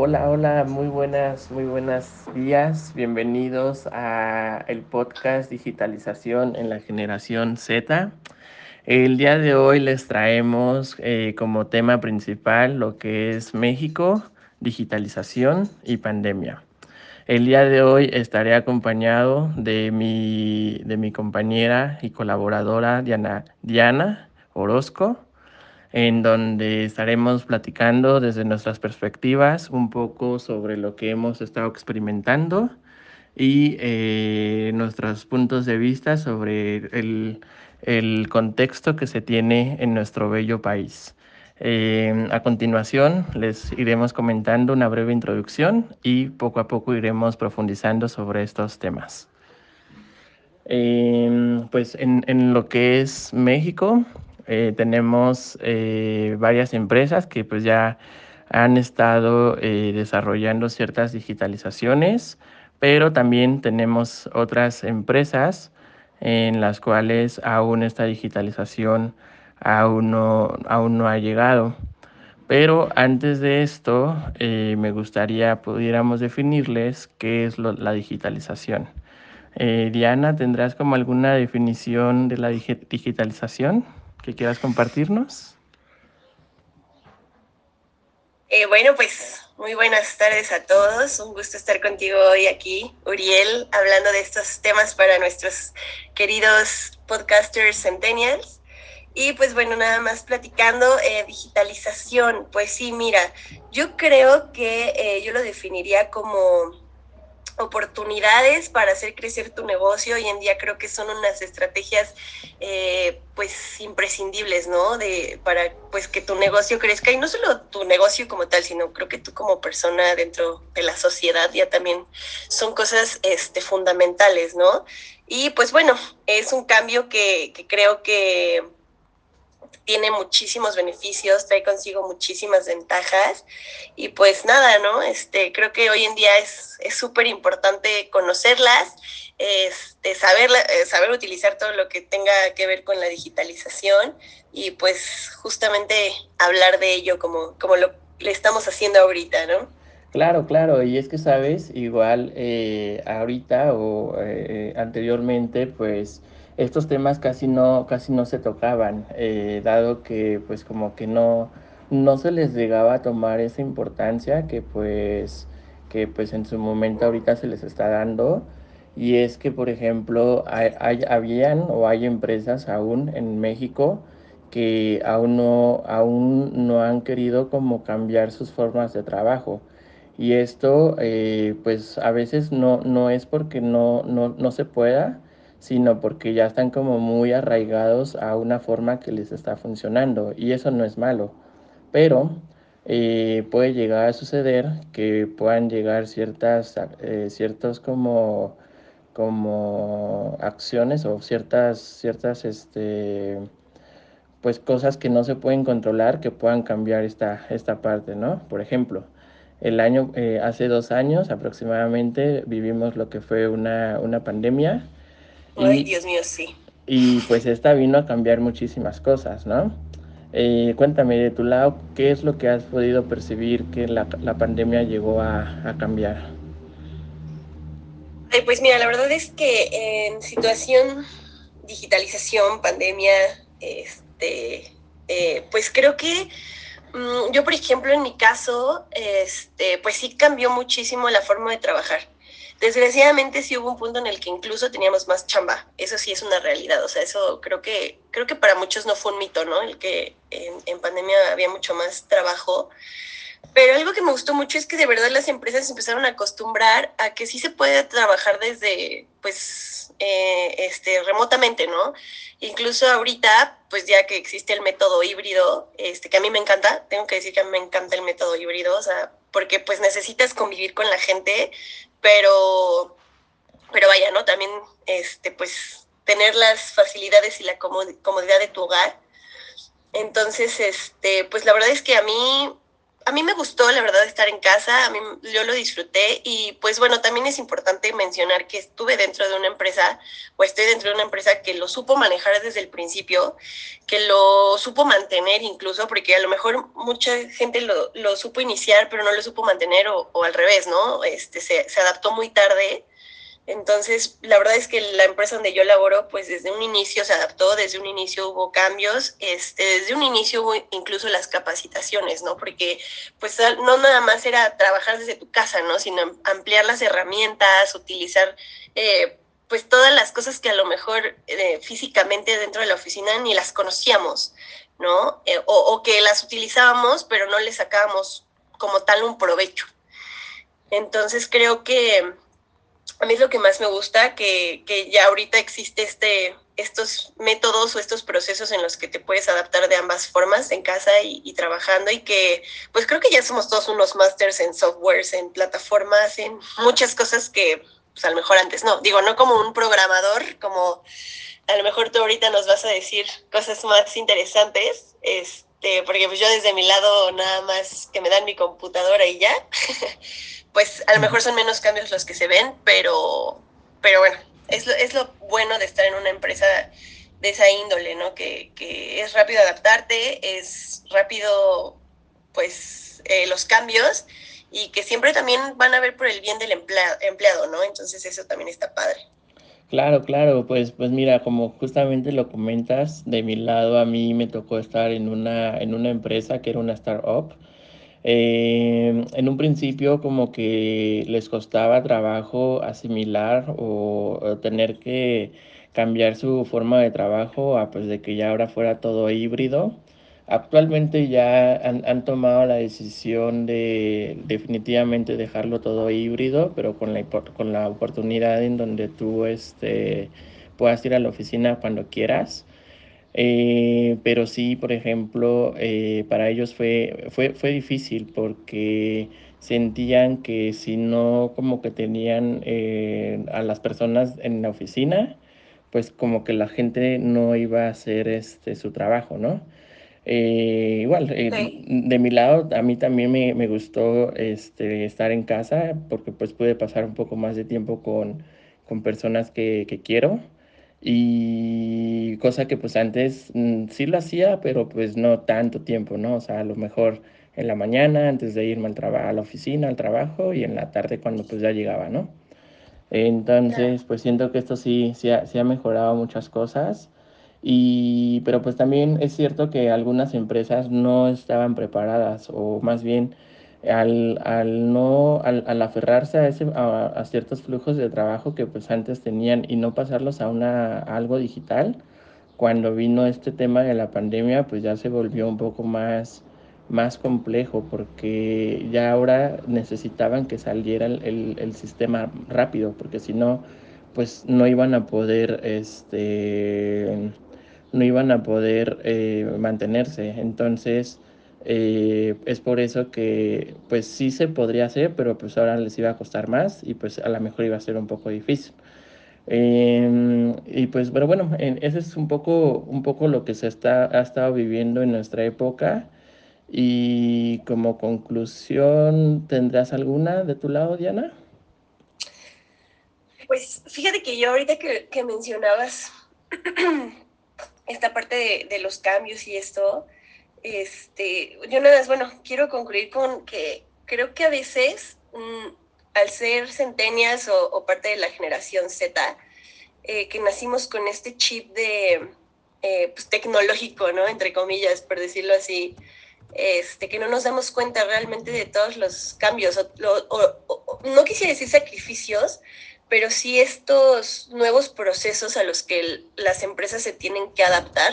Hola, hola, muy buenas, muy buenas días. Bienvenidos a el podcast Digitalización en la generación Z. El día de hoy les traemos eh, como tema principal lo que es México, digitalización y pandemia. El día de hoy estaré acompañado de mi, de mi compañera y colaboradora Diana, Diana Orozco en donde estaremos platicando desde nuestras perspectivas un poco sobre lo que hemos estado experimentando y eh, nuestros puntos de vista sobre el, el, contexto que se tiene en nuestro bello país. Eh, a continuación les iremos comentando una breve introducción y poco a poco iremos profundizando sobre estos temas. Eh, pues en, en, lo que es México, eh, tenemos eh, varias empresas que pues ya han estado eh, desarrollando ciertas digitalizaciones, pero también tenemos otras empresas en las cuales aún esta digitalización aún no, aún no ha llegado. Pero antes de esto, me gustaría pudiéramos definirles qué es lo, la digitalización. Diana, ¿tendrás como alguna definición de la digitalización? Que quieras compartirnos. Eh, bueno, pues muy buenas tardes a todos. Un gusto estar contigo hoy aquí, Uriel, hablando de estos temas para nuestros queridos podcasters centennials. Y pues bueno, nada más platicando, eh, digitalización. Pues sí, mira, yo creo que eh, yo lo definiría como oportunidades para hacer crecer tu negocio. Hoy en día creo que son unas estrategias eh, pues imprescindibles, ¿no? De, para pues que tu negocio crezca y no solo tu negocio como tal, sino creo que tú como persona dentro de la sociedad ya también son cosas este, fundamentales, ¿no? Y pues bueno, es un cambio que, que creo que tiene muchísimos beneficios, trae consigo muchísimas ventajas y pues nada, ¿no? Este, creo que hoy en día es súper importante conocerlas, este, saber, eh, saber utilizar todo lo que tenga que ver con la digitalización y pues justamente hablar de ello como, como lo le estamos haciendo ahorita, ¿no? Claro, claro, y es que sabes, igual eh, ahorita o eh, anteriormente, pues estos temas casi no, casi no se tocaban, eh, dado que pues como que no, no se les llegaba a tomar esa importancia que pues, que pues en su momento ahorita se les está dando. Y es que, por ejemplo, hay, habían o hay empresas aún en México que aún no, aún no han querido como cambiar sus formas de trabajo. Y esto, eh, pues a veces no, no es porque no, no, no se pueda, sino porque ya están como muy arraigados a una forma que les está funcionando y eso no es malo, pero eh, puede llegar a suceder que puedan llegar ciertas, eh, ciertos como, como acciones o ciertas, ciertas, este, pues cosas que no se pueden controlar que puedan cambiar esta, esta parte, ¿no? Por ejemplo, el año, eh, hace dos años aproximadamente vivimos lo que fue una, una pandemia Ay, Dios mío, sí. Y pues esta vino a cambiar muchísimas cosas, ¿no? Eh, cuéntame de tu lado, ¿qué es lo que has podido percibir que la, la pandemia llegó a, a cambiar? Ay, pues mira, la verdad es que en situación digitalización, pandemia, este, eh, pues creo que mm, yo, por ejemplo, en mi caso, este, pues sí cambió muchísimo la forma de trabajar. Desgraciadamente sí hubo un punto en el que incluso teníamos más chamba. Eso sí es una realidad. O sea, eso creo que, creo que para muchos no fue un mito, ¿no? El que en, pandemia había mucho más trabajo. Pero algo que me gustó mucho es que de verdad las empresas empezaron a acostumbrar a que sí se puede trabajar desde, pues, eh, este, remotamente, ¿no? Incluso ahorita, pues ya que existe el método híbrido, este, que a mí me encanta, tengo que decir que a mí me encanta el método híbrido, o sea, porque pues necesitas convivir con la gente, pero, pero vaya, ¿no? También, este, pues, tener las facilidades y la comodidad de tu hogar. Entonces, este, pues la verdad es que a mí, a mí me gustó, la verdad, estar en casa, a mí, yo lo disfruté y pues bueno, también es importante mencionar que estuve dentro de una empresa o estoy dentro de una empresa que lo supo manejar desde el principio, que lo supo mantener incluso, porque a lo mejor mucha gente lo, supo iniciar, pero no lo supo mantener o, al revés, ¿no? Este, se adaptó muy tarde entonces, la verdad es que la empresa donde yo laboro, pues desde un inicio se adaptó, desde un inicio hubo cambios, este, desde un inicio hubo incluso las capacitaciones, ¿no? Porque pues no nada más era trabajar desde tu casa, ¿no? Sino ampliar las herramientas, utilizar eh, pues todas las cosas que a lo mejor eh, físicamente dentro de la oficina ni las conocíamos, ¿no? Eh, o, o que las utilizábamos, pero no le sacábamos como tal un provecho. Entonces creo que a mí es lo que más me gusta, que, que, ya ahorita existe este, estos métodos o estos procesos en los que te puedes adaptar de ambas formas, en casa y, y, trabajando, y que pues creo que ya somos todos unos masters en softwares, en plataformas, en muchas cosas que pues a lo mejor antes no. Digo, no como un programador, como a lo mejor tú ahorita nos vas a decir cosas más interesantes, este, porque pues yo desde mi lado nada más que me dan mi computadora y ya. pues a lo mejor son menos cambios los que se ven, pero, pero bueno, es lo, es lo bueno de estar en una empresa de esa índole, ¿no? Que, que es rápido adaptarte, es rápido, pues, eh, los cambios y que siempre también van a ver por el bien del empleado, empleado, ¿no? Entonces eso también está padre. Claro, claro, pues, pues mira, como justamente lo comentas, de mi lado a mí me tocó estar en una, en una empresa que era una startup eh, en un principio como que les costaba trabajo asimilar o, o, tener que cambiar su forma de trabajo a pues de que ya ahora fuera todo híbrido. Actualmente ya han, han tomado la decisión de definitivamente dejarlo todo híbrido, pero con la, con la oportunidad en donde tú este, puedas ir a la oficina cuando quieras. Eh, pero sí, por ejemplo, eh, para ellos fue, fue, fue difícil porque sentían que si no como que tenían eh, a las personas en la oficina, pues como que la gente no iba a hacer este, su trabajo, ¿no? Eh, igual, eh, sí. de mi lado, a mí también me, me, gustó este, estar en casa porque pues pude pasar un poco más de tiempo con, con personas que, que quiero y cosa que pues antes mm, sí lo hacía, pero pues no tanto tiempo, ¿no? O sea, a lo mejor en la mañana antes de irme al a la oficina, al trabajo y en la tarde cuando pues ya llegaba, ¿no? Entonces, pues siento que esto sí, sí ha, sí ha mejorado muchas cosas. Y, pero pues también es cierto que algunas empresas no estaban preparadas o más bien al, al no, al, aferrarse a, ese, a, ciertos flujos de trabajo que pues antes tenían y no pasarlos a, una, algo digital, cuando vino este tema de la pandemia pues ya se volvió un poco más, más complejo porque ya ahora necesitaban que saliera el, el, el sistema rápido porque si no pues no iban a poder este no iban a poder eh, mantenerse. Entonces eh, es por eso que pues sí se podría hacer, pero pues ahora les iba a costar más y pues a lo mejor iba a ser un poco difícil. Eh, y pues, pero bueno, ese es un poco, un poco lo que se está, ha estado viviendo en nuestra época. Y como conclusión, ¿tendrás alguna de tu lado, Diana? Pues fíjate que yo ahorita que, que mencionabas esta parte de, de los cambios y esto, este, yo nada más, bueno, quiero concluir con que creo que a veces, mmm, al ser centenias o, parte de la generación Z, eh, que nacimos con este chip de eh, pues, tecnológico, ¿no? Entre comillas, por decirlo así, este, que no nos damos cuenta realmente de todos los cambios, o, no quisiera decir sacrificios, pero sí estos nuevos procesos a los que las empresas se tienen que adaptar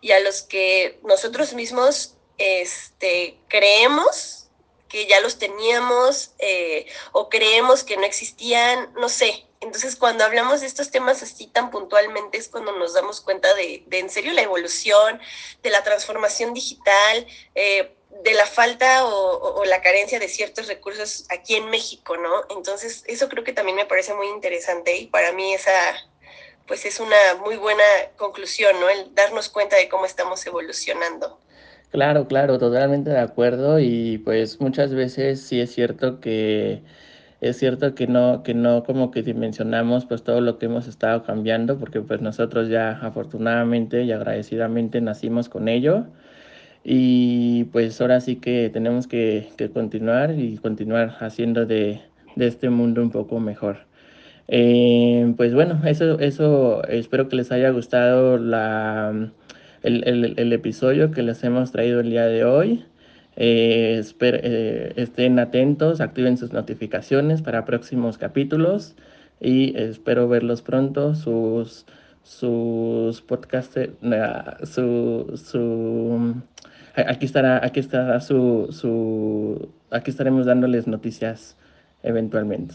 y a los que nosotros mismos este, creemos que ya los teníamos eh, o creemos que no existían, no sé. Entonces, cuando hablamos de estos temas así tan puntualmente es cuando nos damos cuenta de, en serio la evolución, de la transformación digital, eh, de la falta o, o, la carencia de ciertos recursos aquí en México, ¿no? Entonces, eso creo que también me parece muy interesante y para mí esa, pues es una muy buena conclusión, ¿no? El darnos cuenta de cómo estamos evolucionando. Claro, claro, totalmente de acuerdo y pues muchas veces sí es cierto que es cierto que no que no como que dimensionamos pues todo lo que hemos estado cambiando porque pues nosotros ya afortunadamente y agradecidamente nacimos con ello y pues ahora sí que tenemos que, que continuar y continuar haciendo de, de este mundo un poco mejor. Eh, pues bueno, eso, eso espero que les haya gustado la, el, el, el episodio que les hemos traído el día de hoy. Eh, esper, eh, estén atentos, activen sus notificaciones para próximos capítulos y espero verlos pronto. Sus, sus podcasts, uh, su, su, aquí estará, aquí estará su, su, aquí estaremos dándoles noticias eventualmente.